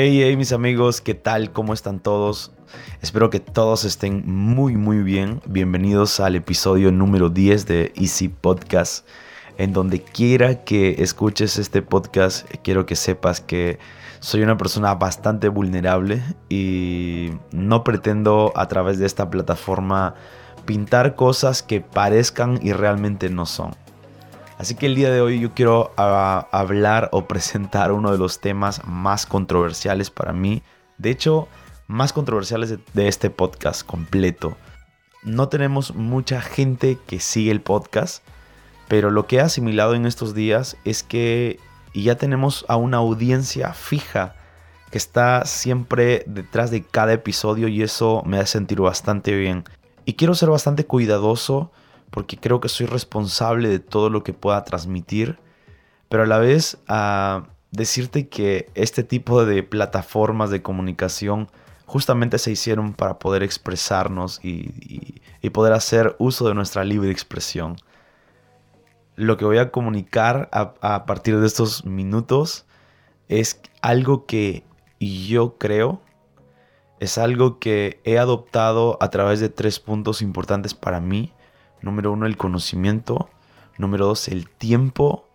Hey, hey, mis amigos, ¿qué tal? ¿Cómo están todos? Espero que todos estén muy, muy bien. Bienvenidos al episodio número 10 de Easy Podcast. En donde quiera que escuches este podcast, quiero que sepas que soy una persona bastante vulnerable y no pretendo a través de esta plataforma pintar cosas que parezcan y realmente no son. Así que el día de hoy yo quiero ah, hablar o presentar uno de los temas más controversiales para mí. De hecho, más controversiales de, este podcast completo. No tenemos mucha gente que sigue el podcast, pero lo que he asimilado en estos días es que ya tenemos a una audiencia fija que está siempre detrás de cada episodio y eso me hace sentir bastante bien. Y quiero ser bastante cuidadoso porque creo que soy responsable de todo lo que pueda transmitir, pero a la vez a decirte que este tipo de plataformas de comunicación justamente se hicieron para poder expresarnos y, poder hacer uso de nuestra libre expresión. Lo que voy a comunicar a, a partir de estos minutos es algo que yo creo es algo que he adoptado a través de tres puntos importantes para mí Número uno, el conocimiento. Número dos, el tiempo.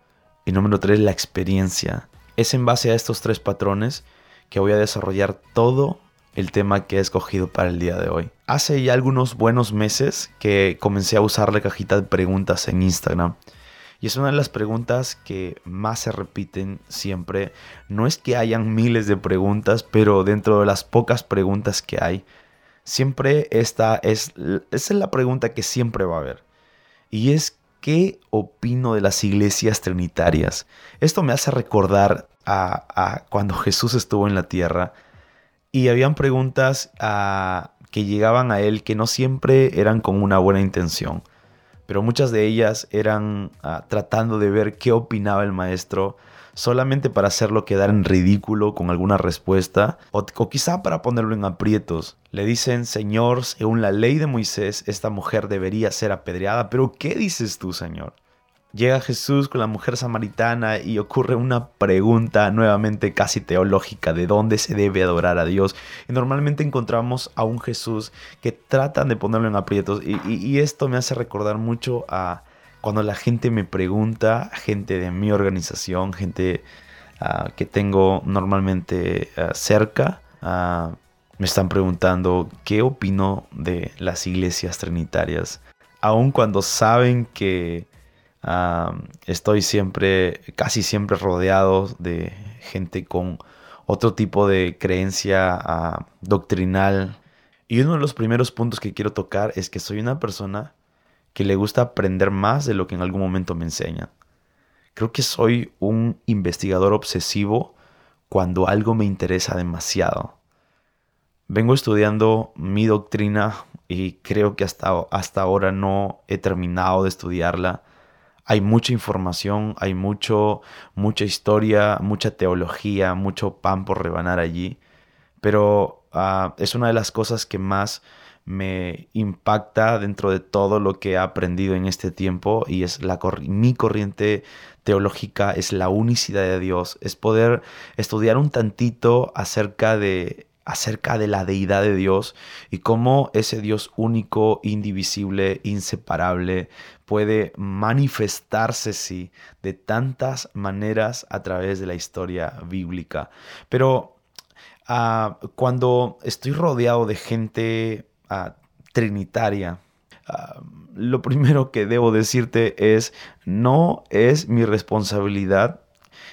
Y número tres, la experiencia. Es en base a estos tres patrones que voy a desarrollar todo el tema que he escogido para el día de hoy. Hace ya algunos buenos meses que comencé a usar la cajita de preguntas en Instagram. Y es una de las preguntas que más se repiten siempre. No es que hayan miles de preguntas, pero dentro de las pocas preguntas que hay, siempre esta es, es la pregunta que siempre va a haber. Y es, ¿qué opino de las iglesias trinitarias? Esto me hace recordar a, cuando Jesús estuvo en la tierra y habían preguntas que llegaban a él que no siempre eran con una buena intención, pero muchas de ellas eran ah, tratando de ver qué opinaba el maestro solamente para hacerlo quedar en ridículo con alguna respuesta o, quizá para ponerlo en aprietos. Le dicen, Señor, según la ley de Moisés, esta mujer debería ser apedreada, pero ¿qué dices tú, Señor? Llega Jesús con la mujer samaritana y ocurre una pregunta nuevamente casi teológica de dónde se debe adorar a Dios. Y normalmente encontramos a un Jesús que tratan de ponerlo en aprietos y esto me hace recordar mucho a, cuando la gente me pregunta, gente de mi organización, gente ah, que tengo normalmente ah, cerca, ah, me están preguntando qué opino de las iglesias trinitarias, aun cuando saben que estoy siempre, casi siempre rodeado de gente con otro tipo de creencia doctrinal. Y uno de los primeros puntos que quiero tocar es que soy una persona que le gusta aprender más de lo que en algún momento me enseña. Creo que soy un investigador obsesivo cuando algo me interesa demasiado. Vengo estudiando mi doctrina y creo que hasta, hasta ahora no he terminado de estudiarla. Hay mucha información, hay mucho, mucha historia, mucha teología, mucho pan por rebanar allí. Pero ah, es una de las cosas que más me impacta dentro de todo lo que he aprendido en este tiempo y es la mi corriente teológica es la unicidad de Dios, es poder estudiar un tantito acerca de acerca de la deidad de Dios y cómo ese Dios único, indivisible, inseparable puede manifestarse sí de tantas maneras a través de la historia bíblica. Pero ah, cuando estoy rodeado de gente trinitaria. Ah, lo primero que debo decirte es, no es mi responsabilidad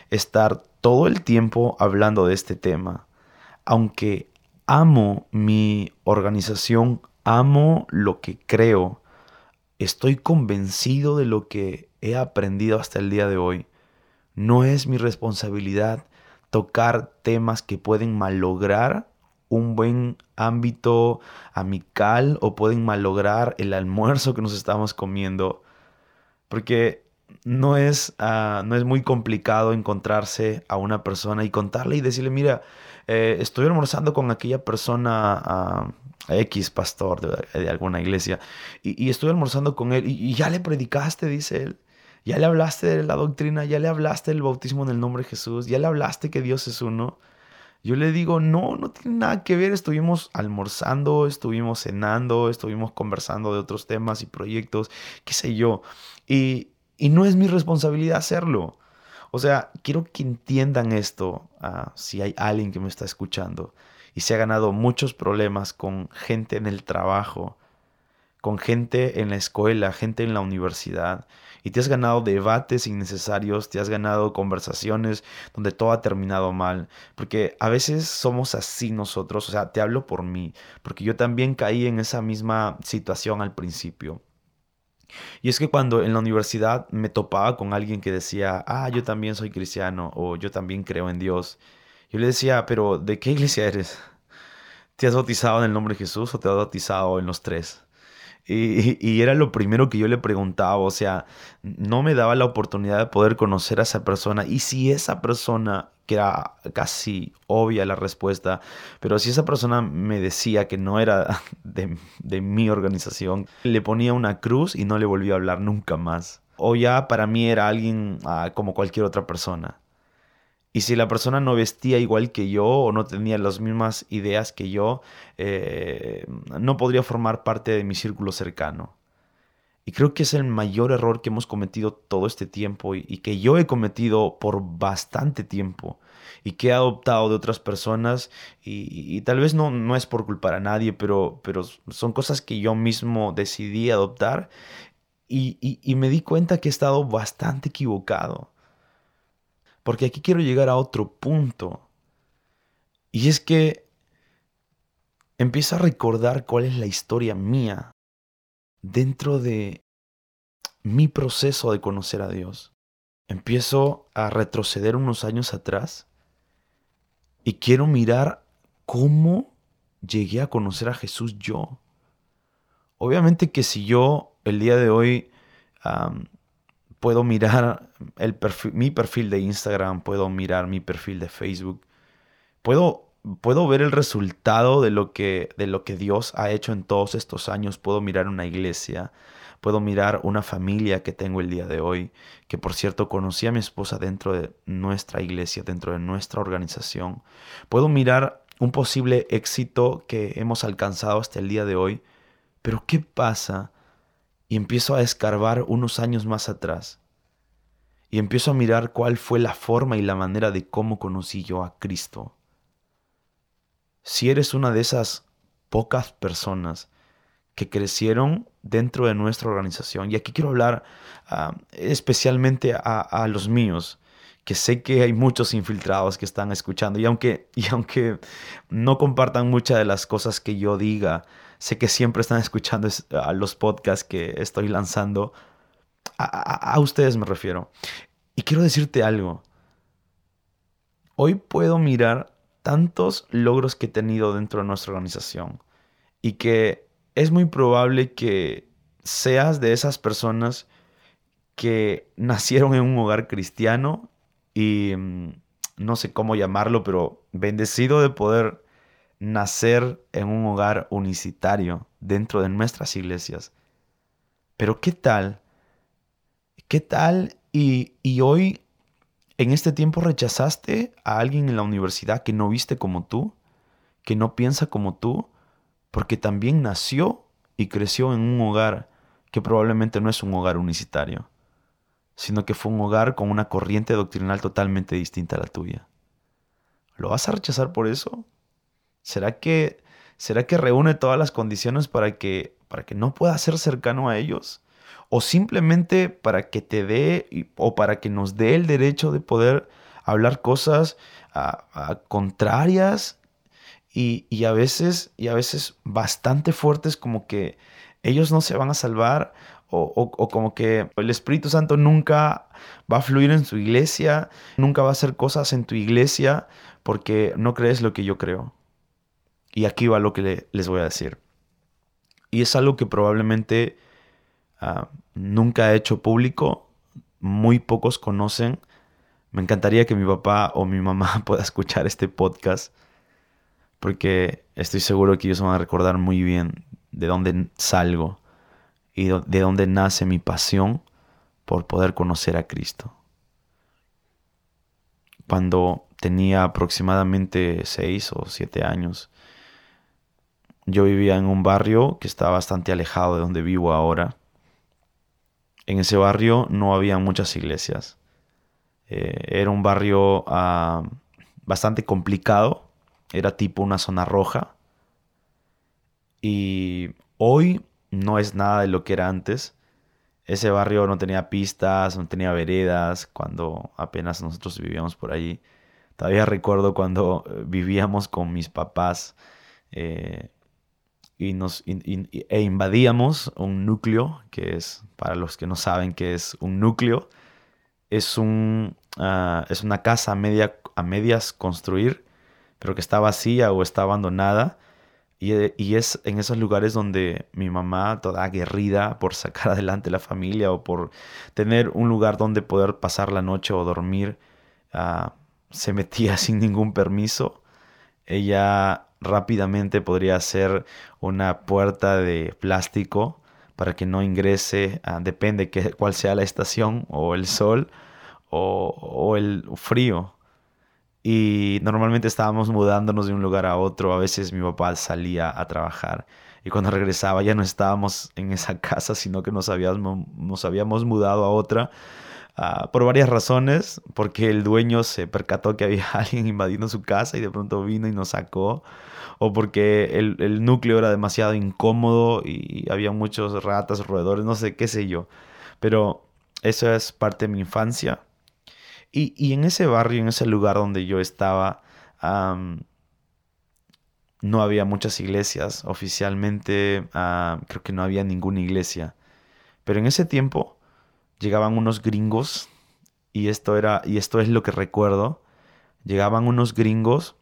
estar todo el tiempo hablando de este tema. Aunque amo mi organización, amo lo que creo, estoy convencido de lo que he aprendido hasta el día de hoy. No es mi responsabilidad tocar temas que pueden malograr un buen ámbito amical o pueden malograr el almuerzo que nos estamos comiendo. Porque no es, ah, no es muy complicado encontrarse a una persona y contarle y decirle, mira, eh, estoy almorzando con aquella persona uh, X pastor de, alguna iglesia y, estoy almorzando con él y, ya le predicaste, dice él. Ya le hablaste de la doctrina, ya le hablaste del bautismo en el nombre de Jesús, ya le hablaste que Dios es uno. Yo le digo, no, no tiene nada que ver. Estuvimos almorzando, estuvimos cenando, estuvimos conversando de otros temas y proyectos, qué sé yo. Y, no es mi responsabilidad hacerlo. O sea, quiero que entiendan esto, ah, si hay alguien que me está escuchando y se ha ganado muchos problemas con gente en el trabajo, con gente en la escuela, gente en la universidad, y te has ganado debates innecesarios, te has ganado conversaciones donde todo ha terminado mal, porque a veces somos así nosotros, o sea, te hablo por mí, porque yo también caí en esa misma situación al principio. Y es que cuando en la universidad me topaba con alguien que decía, ah, yo también soy cristiano o yo también creo en Dios, yo le decía, pero ¿de qué iglesia eres? ¿Te has bautizado en el nombre de Jesús o te has bautizado en los tres? Y, era lo primero que yo le preguntaba, o sea, no me daba la oportunidad de poder conocer a esa persona. Y si esa persona, que era casi obvia la respuesta, pero si esa persona me decía que no era de, mi organización, le ponía una cruz y no le volví a hablar nunca más. O ya para mí era alguien ah, como cualquier otra persona. Y si la persona no vestía igual que yo o no tenía las mismas ideas que yo, eh, no podría formar parte de mi círculo cercano. Y creo que es el mayor error que hemos cometido todo este tiempo y, que yo he cometido por bastante tiempo y que he adoptado de otras personas y, tal vez no, no es por culpar a nadie, pero, pero son cosas que yo mismo decidí adoptar y, y me di cuenta que he estado bastante equivocado. Porque aquí quiero llegar a otro punto. Y es que empiezo a recordar cuál es la historia mía dentro de mi proceso de conocer a Dios. Empiezo a retroceder unos años atrás y quiero mirar cómo llegué a conocer a Jesús yo. Obviamente que si yo el día de hoy puedo mirar el mi perfil de Instagram, puedo mirar mi perfil de Facebook, puedo, puedo ver el resultado de lo, que, de lo que Dios ha hecho en todos estos años, puedo mirar una iglesia, puedo mirar una familia que tengo el día de hoy, que por cierto conocí a mi esposa dentro de nuestra iglesia, dentro de nuestra organización, puedo mirar un posible éxito que hemos alcanzado hasta el día de hoy, pero ¿qué pasa? y empiezo a escarbar unos años más atrás y empiezo a mirar cuál fue la forma y la manera de cómo conocí yo a Cristo. Si eres una de esas pocas personas que crecieron dentro de nuestra organización, y aquí quiero hablar ah, especialmente a, los míos, que sé que hay muchos infiltrados que están escuchando, y aunque, y aunque no compartan muchas de las cosas que yo diga, sé que siempre están escuchando a los podcasts que estoy lanzando. A, ustedes me refiero. Y quiero decirte algo. Hoy puedo mirar tantos logros que he tenido dentro de nuestra organización y que es muy probable que seas de esas personas que nacieron en un hogar cristiano y mm, no sé cómo llamarlo, pero bendecido de poder nacer en un hogar unicitario dentro de nuestras iglesias. Pero ¿qué tal? ¿Qué tal? Y, hoy, en este tiempo, rechazaste a alguien en la universidad que no viste como tú, que no piensa como tú, porque también nació y creció en un hogar que probablemente no es un hogar unicitario, sino que fue un hogar con una corriente doctrinal totalmente distinta a la tuya. ¿Lo vas a rechazar por eso? ¿Será que, será que reúne todas las condiciones para que, para que no pueda ser cercano a ellos? ¿O simplemente para que te dé o para que nos dé el derecho de poder hablar cosas contrarias y, y, a veces, y a veces bastante fuertes como que ellos no se van a salvar o, o, como que el Espíritu Santo nunca va a fluir en su iglesia, nunca va a hacer cosas en tu iglesia porque no crees lo que yo creo. Y aquí va lo que les voy a decir. Y es algo que probablemente ah, nunca he hecho público, muy pocos conocen. Me encantaría que mi papá o mi mamá pueda escuchar este podcast, porque estoy seguro que ellos van a recordar muy bien de dónde salgo y de dónde nace mi pasión por poder conocer a Cristo. Cuando tenía aproximadamente 6 o 7 años. Yo vivía en un barrio que está bastante alejado de donde vivo ahora. En ese barrio no había muchas iglesias. Eh, era un barrio ah, bastante complicado. Era tipo una zona roja. Y hoy no es nada de lo que era antes. Ese barrio no tenía pistas, no tenía veredas cuando apenas nosotros vivíamos por allí. Todavía recuerdo cuando eh, vivíamos con mis papás eh, y nos e invadíamos un núcleo, que es, para los que no saben qué es un núcleo, es, un, ah, es una casa a, media, a medias construir, pero que está vacía o está abandonada eh, y, es en esos lugares donde mi mamá, toda aguerrida por sacar adelante la familia o por tener un lugar donde poder pasar la noche o dormir, ah, se metía sin ningún permiso. Ella rápidamente podría hacer una puerta de plástico para que no ingrese, depende cuál sea la estación o el sol o, o el frío y normalmente estábamos mudándonos de un lugar a otro. A veces mi papá salía a trabajar y cuando regresaba ya no estábamos en esa casa, sino que nos habíamos, nos habíamos mudado a otra ah, por varias razones, porque el dueño se percató que había alguien invadiendo su casa y de pronto vino y nos sacó, o porque el, el núcleo era demasiado incómodo y había muchos ratas, roedores, no sé qué sé yo. Pero eso es parte de mi infancia y, en ese barrio, en ese lugar donde yo estaba, no había muchas iglesias. Oficialmente creo que no había ninguna iglesia. Pero en ese tiempo llegaban unos gringos, y esto, era, y esto es lo que recuerdo, llegaban unos gringos,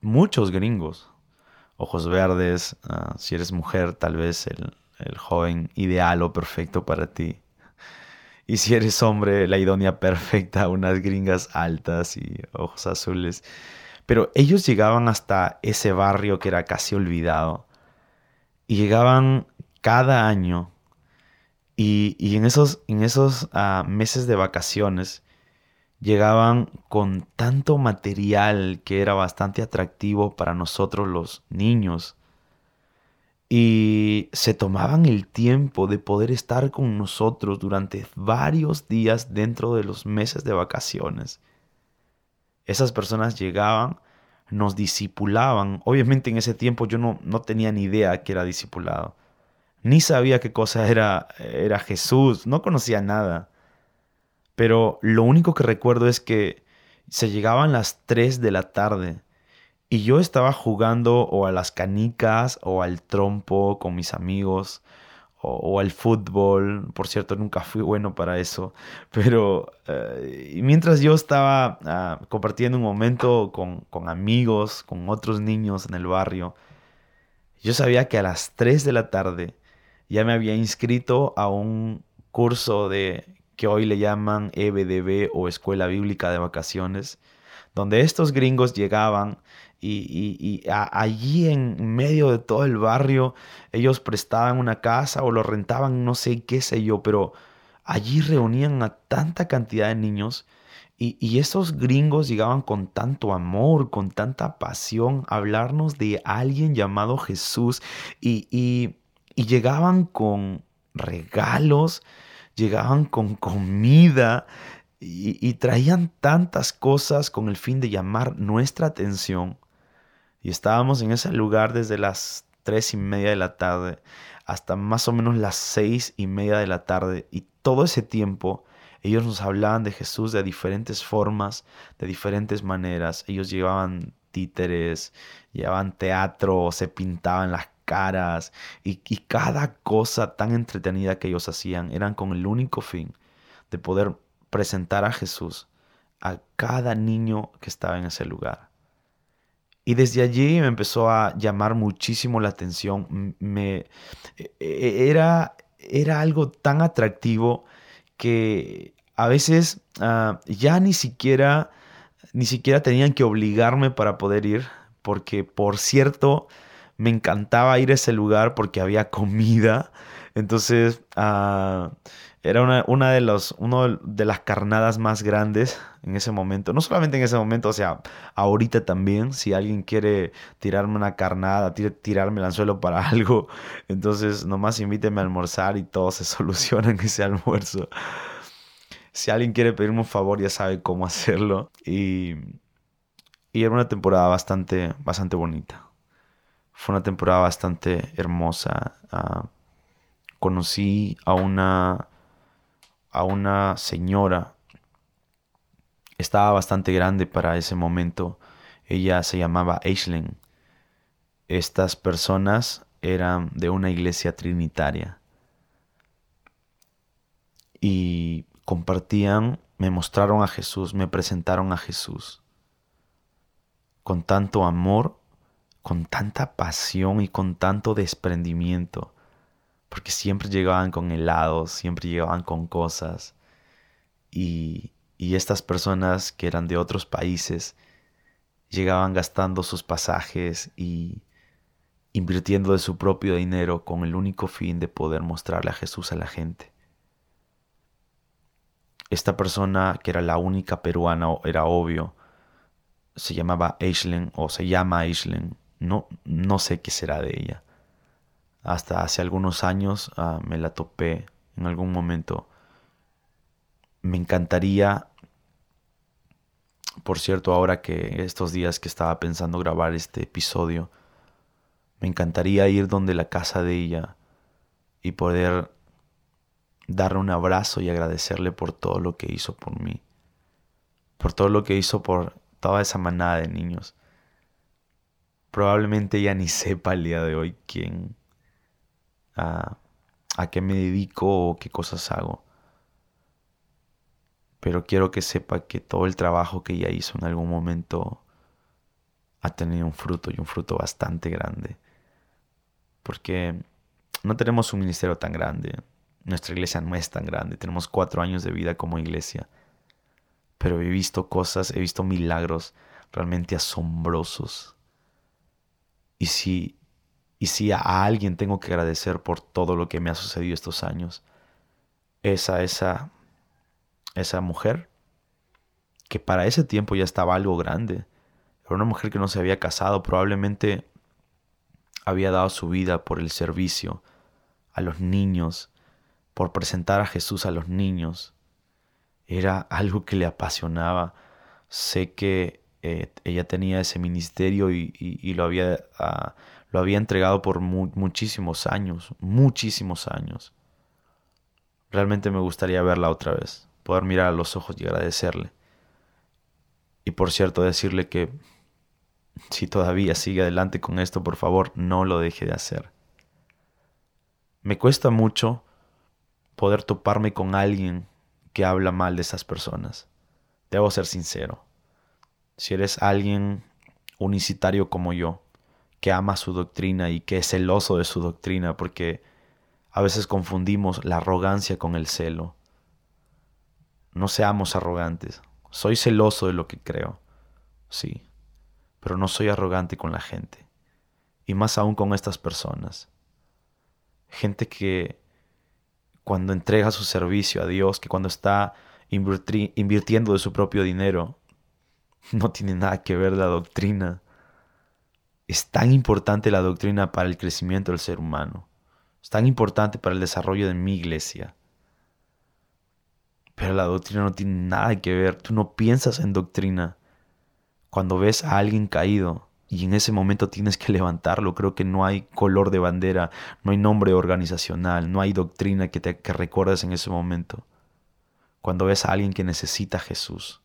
muchos gringos, ojos verdes, ah, si eres mujer tal vez el, el joven ideal o perfecto para ti. Y si eres hombre, la idónea perfecta, unas gringas altas y ojos azules. Pero ellos llegaban hasta ese barrio que era casi olvidado. Y llegaban cada año. Y, en esos, en esos ah, meses de vacaciones llegaban con tanto material que era bastante atractivo para nosotros los niños y se tomaban el tiempo de poder estar con nosotros durante varios días dentro de los meses de vacaciones. Esas personas llegaban, nos disipulaban. Obviamente en ese tiempo yo no, no tenía ni idea que era discipulado. Ni sabía qué cosa era, era Jesús, no conocía nada. Pero lo único que recuerdo es que se llegaban las 3 de la tarde y yo estaba jugando o a las canicas o al trompo con mis amigos o, al fútbol. Por cierto, nunca fui bueno para eso. Pero eh, mientras yo estaba ah, compartiendo un momento con, con amigos, con otros niños en el barrio, yo sabía que a las 3 de la tarde ya me había inscrito a un curso de que hoy le llaman EBDB o Escuela Bíblica de Vacaciones, donde estos gringos llegaban y, allí en medio de todo el barrio ellos prestaban una casa o lo rentaban, no sé qué sé yo, pero allí reunían a tanta cantidad de niños y, y gringos llegaban con tanto amor, con tanta pasión a hablarnos de alguien llamado Jesús y, y llegaban con regalos, llegaban con comida, y, traían tantas cosas con el fin de llamar nuestra atención. Y estábamos en ese lugar desde las tres y media de la tarde hasta más o menos las seis y media de la tarde. Y todo ese tiempo ellos nos hablaban de Jesús de diferentes formas, de diferentes maneras. Ellos llevaban títeres, llevaban teatro, se pintaban las caras y, cada cosa tan entretenida que ellos hacían eran con el único fin de poder presentar a Jesús a cada niño que estaba en ese lugar. Y desde allí me empezó a llamar muchísimo la atención. Me, e, e, era, era algo tan atractivo que a veces ah, ya ni siquiera, ni siquiera tenían que obligarme para poder ir, porque por cierto, me encantaba ir a ese lugar porque había comida. Entonces, ah, era una, de las carnadas más grandes en ese momento. No solamente en ese momento, o sea, ahorita también, si alguien quiere tirarme una carnada, tirarme el anzuelo para algo, entonces nomás invíteme a almorzar y todo se soluciona en ese almuerzo. Si alguien quiere pedirme un favor, ya sabe cómo hacerlo. Y, y era una temporada bastante, bastante bonita. Fue una temporada bastante hermosa. Ah, conocí a una a una señora. Estaba bastante grande para ese momento. Ella se llamaba Aisling. Estas personas eran de una iglesia trinitaria. Y compartían, me mostraron a Jesús, me presentaron a Jesús. Con tanto amor, con tanta pasión y con tanto desprendimiento porque siempre llegaban con helados, siempre llegaban con cosas. Y, y estas personas que eran de otros países llegaban gastando sus pasajes y invirtiendo de su propio dinero con el único fin de poder mostrarle a Jesús a la gente. Esta persona, que era la única peruana, era obvio, se llamaba Aislen o se llama Aislen. No, no sé qué será de ella hasta hace algunos años ah, me la topé en algún momento. Me encantaría, por cierto, ahora que estos días que estaba pensando grabar este episodio, me encantaría ir donde la casa de ella y poder darle un abrazo y agradecerle por todo lo que hizo por mí, por todo lo que hizo por toda esa manada de niños. Probablemente ella ni sepa el día de hoy quién, a, qué me dedico o qué cosas hago. Pero quiero que sepa que todo el trabajo que ella hizo en algún momento ha tenido un fruto y un fruto bastante grande. Porque no tenemos un ministerio tan grande. Nuestra iglesia no es tan grande. Tenemos cuatro años de vida como iglesia. Pero he visto cosas, he visto milagros realmente asombrosos. Y si y si a alguien tengo que agradecer por todo lo que me ha sucedido estos años, es a esa, esa mujer que para ese tiempo ya estaba algo grande. Era una mujer que no se había casado, probablemente había dado su vida por el servicio a los niños, por presentar a Jesús a los niños. Era algo que le apasionaba. Sé que eh, ella tenía ese ministerio y, lo había ah, lo había entregado por muchísimos años, muchísimos años. Realmente me gustaría verla otra vez, poder mirar a los ojos y agradecerle. Y por cierto, decirle que si todavía sigue adelante con esto, por favor, no lo deje de hacer. Me cuesta mucho poder toparme con alguien que habla mal de esas personas. Debo ser sincero. Si eres alguien unicitario como yo, que ama su doctrina y que es celoso de su doctrina, porque a veces confundimos la arrogancia con el celo. No seamos arrogantes. Soy celoso de lo que creo, sí, pero no soy arrogante con la gente, y más aún con estas personas. Gente que cuando entrega su servicio a Dios, que cuando está invirtiendo de su propio dinero, no tiene nada que ver la doctrina es tan importante la doctrina para el crecimiento del ser humano. Es tan importante para el desarrollo de mi iglesia. Pero la doctrina no tiene nada que ver. Tú no piensas en doctrina cuando ves a alguien caído y en ese momento tienes que levantarlo. Creo que no hay color de bandera, no hay nombre organizacional, no hay doctrina que te que recuerdes en ese momento. Cuando ves a alguien que necesita a Jesús.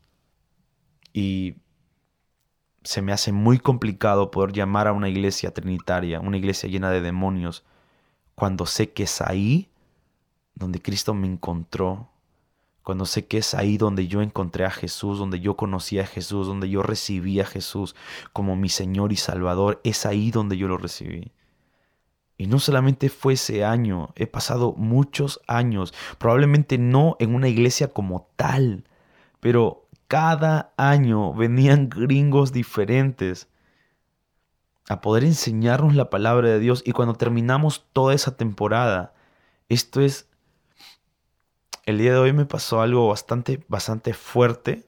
Y se me hace muy complicado poder llamar a una iglesia trinitaria, una iglesia llena de demonios, cuando sé que es ahí donde Cristo me encontró, cuando sé que es ahí donde yo encontré a Jesús, donde yo conocí a Jesús, donde yo recibí a Jesús como mi Señor y Salvador, es ahí donde yo lo recibí. Y no solamente fue ese año, he pasado muchos años, probablemente no en una iglesia como tal, pero cada año venían gringos diferentes a poder enseñarnos la palabra de Dios. Y cuando terminamos toda esa temporada, esto es, el día de hoy me pasó algo bastante, bastante fuerte.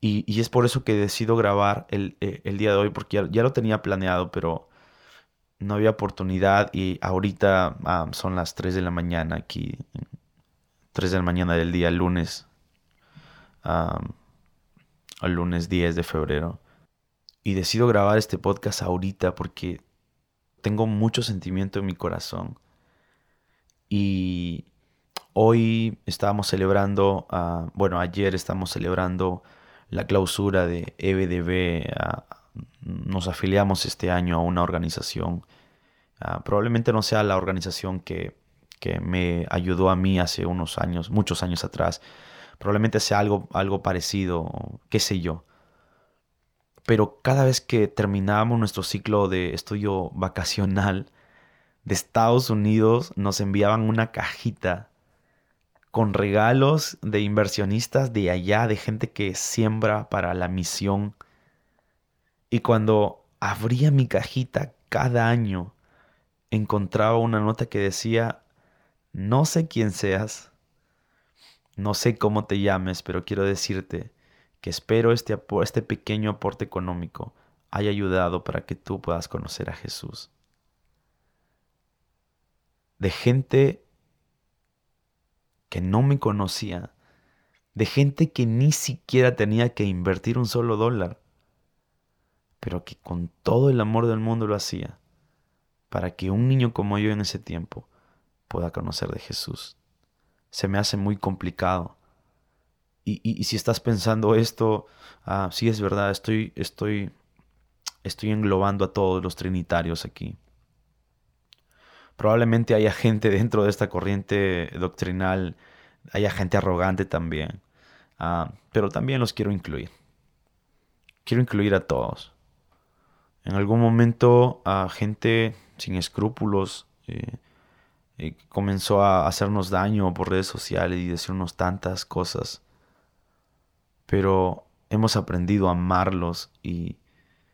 Y, es por eso que decido grabar el, eh, día de hoy, porque ya, lo tenía planeado, pero no había oportunidad. Y ahorita ah, son las 3 de la mañana aquí, 3 de la mañana del día lunes, el lunes 10 de febrero. Y decido grabar este podcast ahorita porque tengo mucho sentimiento en mi corazón. Y hoy estábamos celebrando, ah, bueno, ayer estamos celebrando la clausura de EBDB. Ah, nos afiliamos este año a una organización. Ah, probablemente no sea la organización que, que, me ayudó a mí hace unos años, muchos años atrás. Probablemente sea algo, algo parecido, qué sé yo pero cada vez que terminábamos nuestro ciclo de estudio vacacional de Estados Unidos, nos enviaban una cajita con regalos de inversionistas de allá, de gente que siembra para la misión. Y cuando abría mi cajita cada año, encontraba una nota que decía, no sé quién seas, no sé cómo te llames, pero quiero decirte que espero este, este pequeño aporte económico haya ayudado para que tú puedas conocer a Jesús. De gente que no me conocía, de gente que ni siquiera tenía que invertir un solo dólar, pero que con todo el amor del mundo lo hacía, para que un niño como yo en ese tiempo pueda conocer de Jesús. Se me hace muy complicado y, si estás pensando esto, ah, sí es verdad, estoy, estoy, estoy englobando a todos los trinitarios aquí. Probablemente haya gente dentro de esta corriente doctrinal, haya gente arrogante también, ah, pero también los quiero incluir. Quiero incluir a todos. En algún momento a gente sin escrúpulos eh, eh, comenzó a hacernos daño por redes sociales y decirnos tantas cosas pero hemos aprendido a amarlos y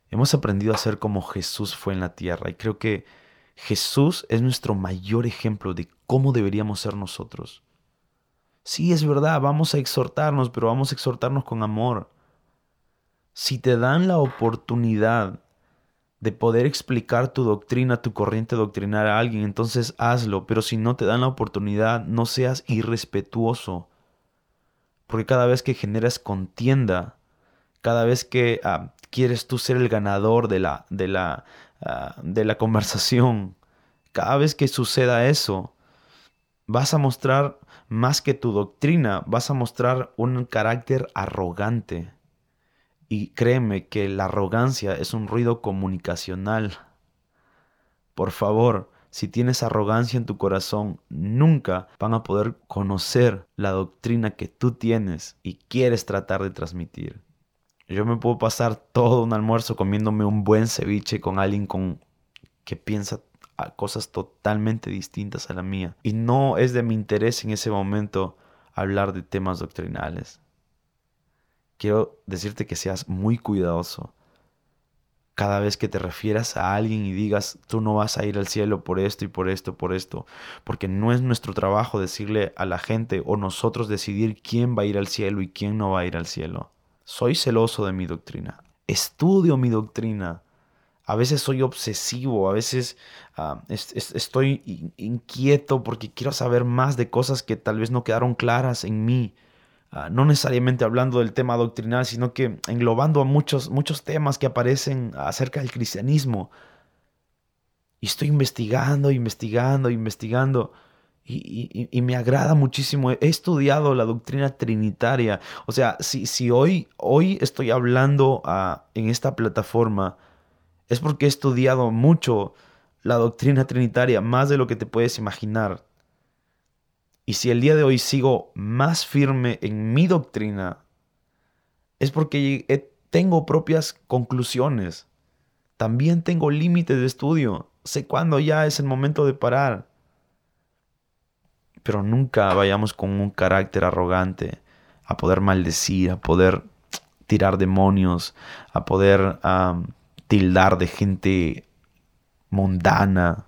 hemos aprendido a ser como Jesús fue en la tierra. Y creo que Jesús es nuestro mayor ejemplo de cómo deberíamos ser nosotros. Sí, es verdad, vamos a exhortarnos, pero vamos a exhortarnos con amor. Si te dan la oportunidad de poder explicar tu doctrina, tu corriente doctrinal a alguien, entonces hazlo, pero si no te dan la oportunidad, no seas irrespetuoso porque cada vez que generas contienda, cada vez que ah, quieres tú ser el ganador de la, de, la, ah, de la conversación, cada vez que suceda eso, vas a mostrar más que tu doctrina, vas a mostrar un carácter arrogante. Y créeme que la arrogancia es un ruido comunicacional. Por favor, si tienes arrogancia en tu corazón, nunca van a poder conocer la doctrina que tú tienes y quieres tratar de transmitir. Yo me puedo pasar todo un almuerzo comiéndome un buen ceviche con alguien con que piensa cosas totalmente distintas a la mía. Y no es de mi interés en ese momento hablar de temas doctrinales. Quiero decirte que seas muy cuidadoso cada vez que te refieras a alguien y digas, tú no vas a ir al cielo por esto y por esto, por esto, porque no es nuestro trabajo decirle a la gente o nosotros decidir quién va a ir al cielo y quién no va a ir al cielo. Soy celoso de mi doctrina, estudio mi doctrina, a veces soy obsesivo, a veces ah, estoy inquieto porque quiero saber más de cosas que tal vez no quedaron claras en mí. Ah, no necesariamente hablando del tema doctrinal, sino que englobando muchos, muchos temas que aparecen acerca del cristianismo. Y estoy investigando, investigando, investigando. Y, me agrada muchísimo. He estudiado la doctrina trinitaria. O sea, si, si hoy, hoy estoy hablando ah, en esta plataforma, es porque he estudiado mucho la doctrina trinitaria, más de lo que te puedes imaginar. Y si el día de hoy sigo más firme en mi doctrina, es porque tengo propias conclusiones. También tengo límites de estudio. Sé cuándo ya es el momento de parar. Pero nunca vayamos con un carácter arrogante a poder maldecir, a poder tirar demonios, a poder tildar de gente mundana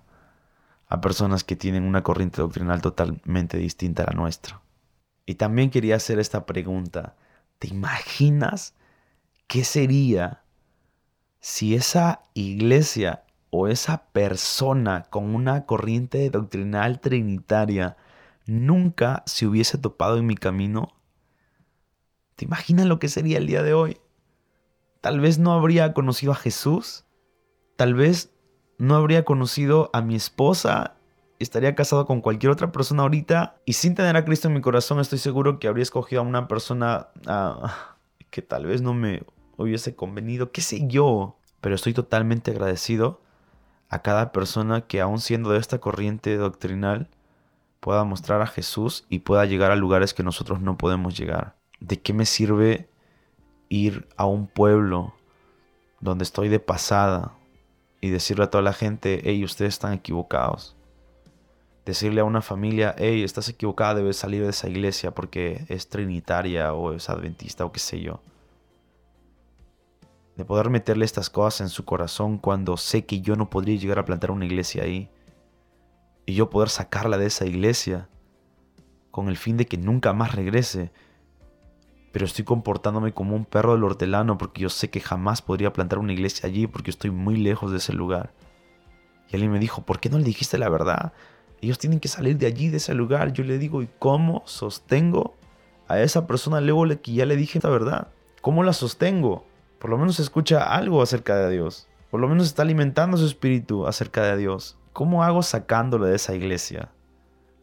a personas que tienen una corriente doctrinal totalmente distinta a la nuestra. Y también quería hacer esta pregunta. ¿Te imaginas qué sería si esa iglesia o esa persona con una corriente doctrinal trinitaria nunca se hubiese topado en mi camino? ¿Te imaginas lo que sería el día de hoy? Tal vez no habría conocido a Jesús. Tal vez no habría conocido a mi esposa. Estaría casado con cualquier otra persona ahorita. Y sin tener a Cristo en mi corazón, estoy seguro que habría escogido a una persona ah, que tal vez no me hubiese convenido. ¿Qué sé yo? Pero estoy totalmente agradecido a cada persona que aún siendo de esta corriente doctrinal pueda mostrar a Jesús y pueda llegar a lugares que nosotros no podemos llegar. ¿De qué me sirve ir a un pueblo donde estoy de pasada y decirle a toda la gente, hey, ustedes están equivocados? Decirle a una familia, hey, estás equivocada, debes salir de esa iglesia porque es trinitaria o es adventista o qué sé yo. De poder meterle estas cosas en su corazón cuando sé que yo no podría llegar a plantar una iglesia ahí. Y yo poder sacarla de esa iglesia con el fin de que nunca más regrese pero estoy comportándome como un perro del hortelano porque yo sé que jamás podría plantar una iglesia allí porque estoy muy lejos de ese lugar. Y alguien me dijo, ¿por qué no le dijiste la verdad? Ellos tienen que salir de allí, de ese lugar. Yo le digo, ¿y cómo sostengo a esa persona luego que ya le dije la verdad? ¿Cómo la sostengo? Por lo menos escucha algo acerca de Dios. Por lo menos está alimentando su espíritu acerca de Dios. ¿Cómo hago sacándolo de esa iglesia?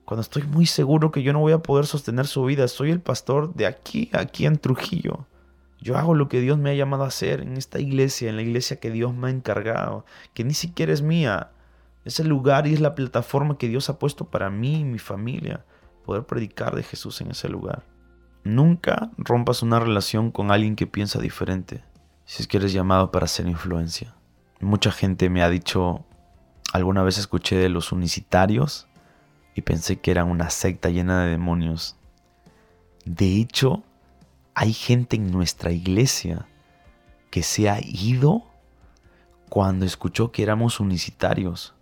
Cuando estoy muy seguro que yo no voy a poder sostener su vida. Soy el pastor de aquí, aquí en Trujillo. Yo hago lo que Dios me ha llamado a hacer en esta iglesia, en la iglesia que Dios me ha encargado, que ni siquiera es mía. Es el lugar y es la plataforma que Dios ha puesto para mí y mi familia, poder predicar de Jesús en ese lugar. Nunca rompas una relación con alguien que piensa diferente, si es que eres llamado para hacer influencia. Mucha gente me ha dicho, alguna vez escuché de los unicitarios, y pensé que eran una secta llena de demonios. De hecho, hay gente en nuestra iglesia que se ha ido cuando escuchó que éramos unicitarios.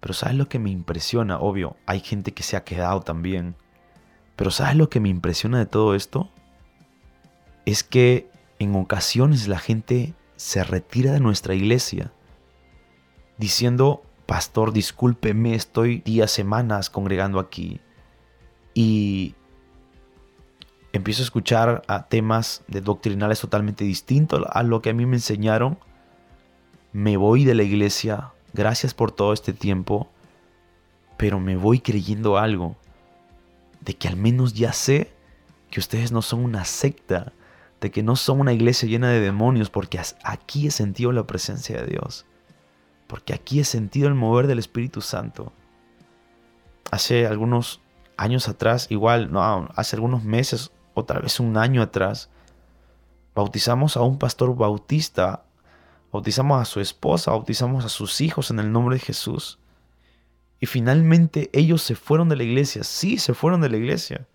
Pero ¿sabes lo que me impresiona? Obvio, hay gente que se ha quedado también. Pero ¿sabes lo que me impresiona de todo esto? Es que en ocasiones la gente se retira de nuestra iglesia diciendo, pastor, discúlpeme, estoy días, semanas congregando aquí. Y empiezo a escuchar a temas de doctrinales totalmente distintos a lo que a mí me enseñaron. Me voy de la iglesia, gracias por todo este tiempo, pero me voy creyendo algo, de que al menos ya sé que ustedes no son una secta, de que no son una iglesia llena de demonios, porque aquí he sentido la presencia de Dios porque aquí he sentido el mover del Espíritu Santo. Hace algunos años atrás, igual, no, hace algunos meses o tal vez un año atrás, bautizamos a un pastor bautista, bautizamos a su esposa, bautizamos a sus hijos en el nombre de Jesús. Y finalmente ellos se fueron de la iglesia, sí, se fueron de la iglesia.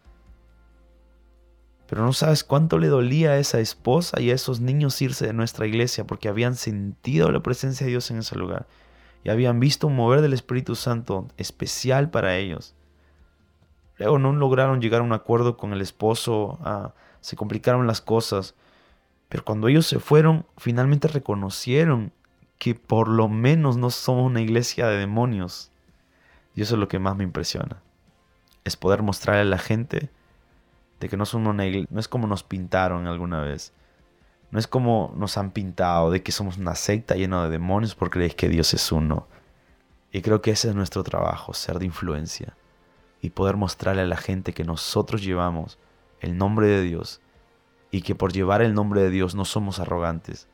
Pero no sabes cuánto le dolía a esa esposa y a esos niños irse de nuestra iglesia porque habían sentido la presencia de Dios en ese lugar y habían visto un mover del Espíritu Santo especial para ellos. Luego no lograron llegar a un acuerdo con el esposo, ah, se complicaron las cosas, pero cuando ellos se fueron, finalmente reconocieron que por lo menos no somos una iglesia de demonios. Y eso es lo que más me impresiona. Es poder mostrarle a la gente de que no son una iglesia, no es como nos pintaron alguna vez. No es como nos han pintado de que somos una secta llena de demonios porque creéis que Dios es uno. Y creo que ese es nuestro trabajo, ser de influencia y poder mostrarle a la gente que nosotros llevamos el nombre de Dios y que por llevar el nombre de Dios no somos arrogantes.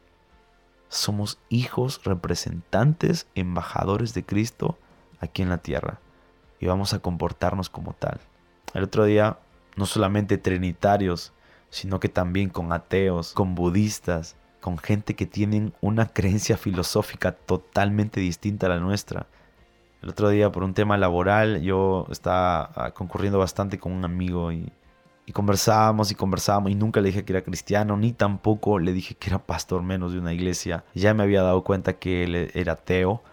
Somos hijos, representantes, embajadores de Cristo aquí en la tierra y vamos a comportarnos como tal. El otro día no solamente trinitarios, sino que también con ateos, con budistas, con gente que tienen una creencia filosófica totalmente distinta a la nuestra. El otro día por un tema laboral yo estaba ah, concurriendo bastante con un amigo y conversábamos y conversábamos y nunca le dije que era cristiano, ni tampoco le dije que era pastor menos de una iglesia. Ya me había dado cuenta que él era ateo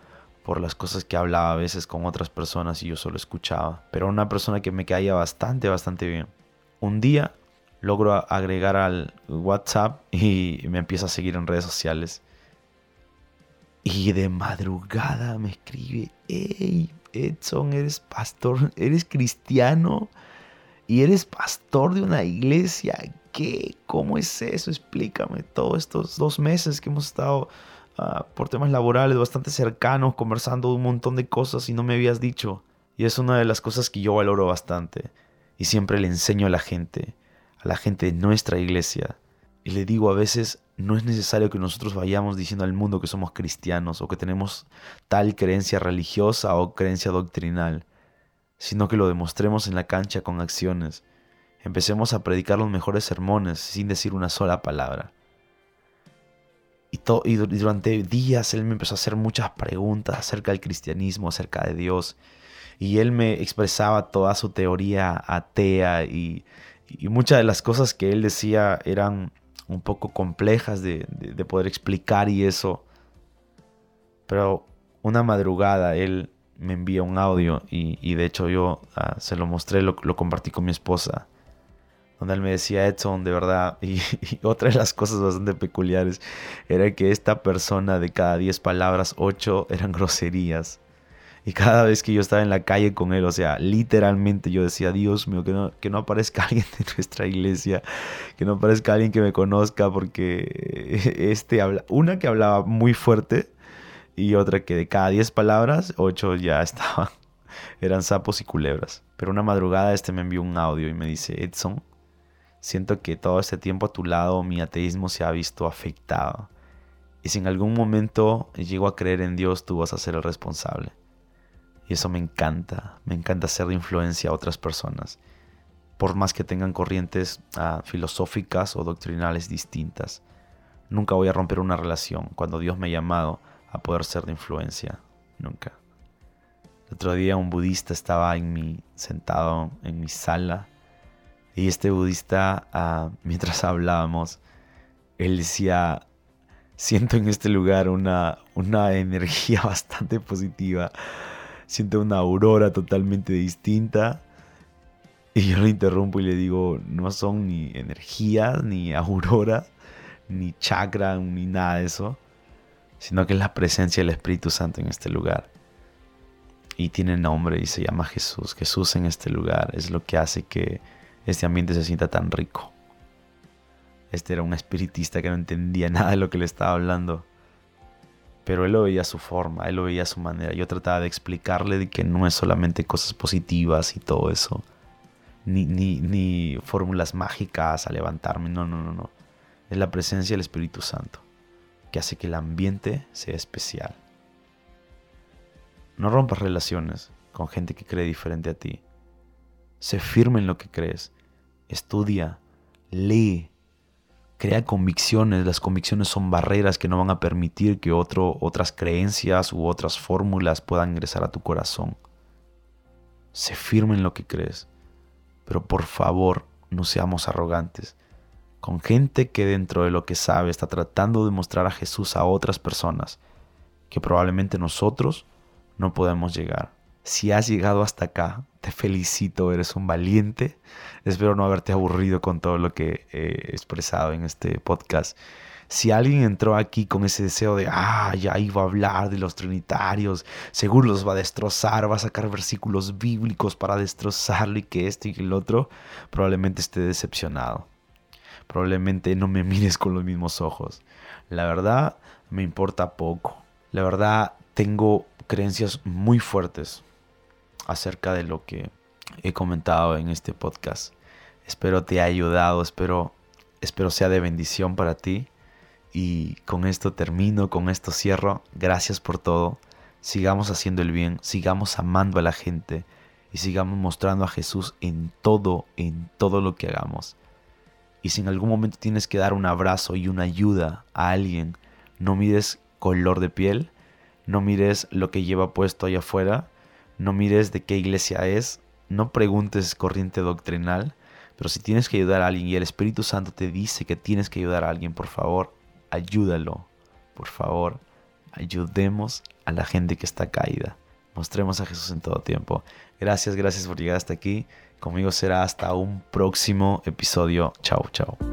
por las cosas que hablaba a veces con otras personas y yo solo escuchaba. Pero una persona que me caía bastante, bastante bien. Un día logro agregar al WhatsApp y me empieza a seguir en redes sociales. Y de madrugada me escribe, hey Edson, eres pastor, eres cristiano y eres pastor de una iglesia. ¿Qué? ¿Cómo es eso? Explícame. Todos estos dos meses que hemos estado ah, por temas laborales bastante cercanos, conversando un montón de cosas y no me habías dicho. Y es una de las cosas que yo valoro bastante. Y siempre le enseño a la gente, a la gente de nuestra iglesia. Y le digo a veces, no es necesario que nosotros vayamos diciendo al mundo que somos cristianos o que tenemos tal creencia religiosa o creencia doctrinal, sino que lo demostremos en la cancha con acciones. Empecemos a predicar los mejores sermones sin decir una sola palabra. Y, y durante días él me empezó a hacer muchas preguntas acerca del cristianismo, acerca de Dios. Y él me expresaba toda su teoría atea y, y muchas de las cosas que él decía eran un poco complejas de, poder explicar y eso. Pero una madrugada él me envía un audio y, de hecho yo ah, se lo mostré, lo, compartí con mi esposa. Donde él me decía, Edson, de verdad, y, otra de las cosas bastante peculiares era que esta persona de cada 10 palabras, 8 eran groserías. Y cada vez que yo estaba en la calle con él, o sea, literalmente yo decía, Dios mío, que no, que no aparezca alguien de nuestra iglesia, que no aparezca alguien que me conozca, porque este habla, una que hablaba muy fuerte y otra que de cada 10 palabras, 8 ya estaban, eran sapos y culebras. Pero una madrugada este me envió un audio y me dice, Edson, siento que todo este tiempo a tu lado mi ateísmo se ha visto afectado. Y si en algún momento llego a creer en Dios, tú vas a ser el responsable. Y eso me encanta, me encanta ser de influencia a otras personas, por más que tengan corrientes ah, filosóficas o doctrinales distintas. Nunca voy a romper una relación cuando Dios me ha llamado a poder ser de influencia, nunca. El otro día un budista estaba en mi, sentado en mi sala y este budista, ah, mientras hablábamos, él decía, siento en este lugar una, una energía bastante positiva siento una aurora totalmente distinta. Y yo lo interrumpo y le digo, no son ni energía, ni aurora, ni chakra, ni nada de eso, sino que es la presencia del Espíritu Santo en este lugar. Y tiene nombre y se llama Jesús. Jesús en este lugar es lo que hace que este ambiente se sienta tan rico. Este era un espiritista que no entendía nada de lo que le estaba hablando. Pero él lo veía a su forma, él lo veía a su manera. Yo trataba de explicarle de que no es solamente cosas positivas y todo eso. Ni, ni, ni fórmulas mágicas a levantarme. No, no, no, no. Es la presencia del Espíritu Santo que hace que el ambiente sea especial. No rompas relaciones con gente que cree diferente a ti. Sé firme en lo que crees. Estudia, lee, crea convicciones. Las convicciones son barreras que no van a permitir que otras creencias u otras fórmulas puedan ingresar a tu corazón. Sé firme en lo que crees, pero por favor no seamos arrogantes. Con gente que dentro de lo que sabe está tratando de mostrar a Jesús a otras personas, que probablemente nosotros no podemos llegar. Si has llegado hasta acá, te felicito, eres un valiente. Espero no haberte aburrido con todo lo que he expresado en este podcast. Si alguien entró aquí con ese deseo de, ah, ya iba a hablar de los trinitarios, seguro los va a destrozar, va a sacar versículos bíblicos para destrozarlo y que este y el otro, probablemente esté decepcionado. Probablemente no me mires con los mismos ojos. La verdad, me importa poco. La verdad, tengo creencias muy fuertes acerca de lo que he comentado en este podcast. Espero te haya ayudado, espero, espero sea de bendición para ti. Y con esto termino, con esto cierro. Gracias por todo. Sigamos haciendo el bien, sigamos amando a la gente y sigamos mostrando a Jesús en todo, en todo lo que hagamos. Y si en algún momento tienes que dar un abrazo y una ayuda a alguien, no mires color de piel, no mires lo que lleva puesto allá afuera, no mires de qué iglesia es, no preguntes corriente doctrinal, Pero si tienes que ayudar a alguien y el Espíritu Santo te dice que tienes que ayudar a alguien, por favor, ayúdalo. Por favor, ayudemos a la gente que está caída. Mostremos a Jesús en todo tiempo. Gracias, gracias por llegar hasta aquí. Conmigo será hasta un próximo episodio. Chao, chao.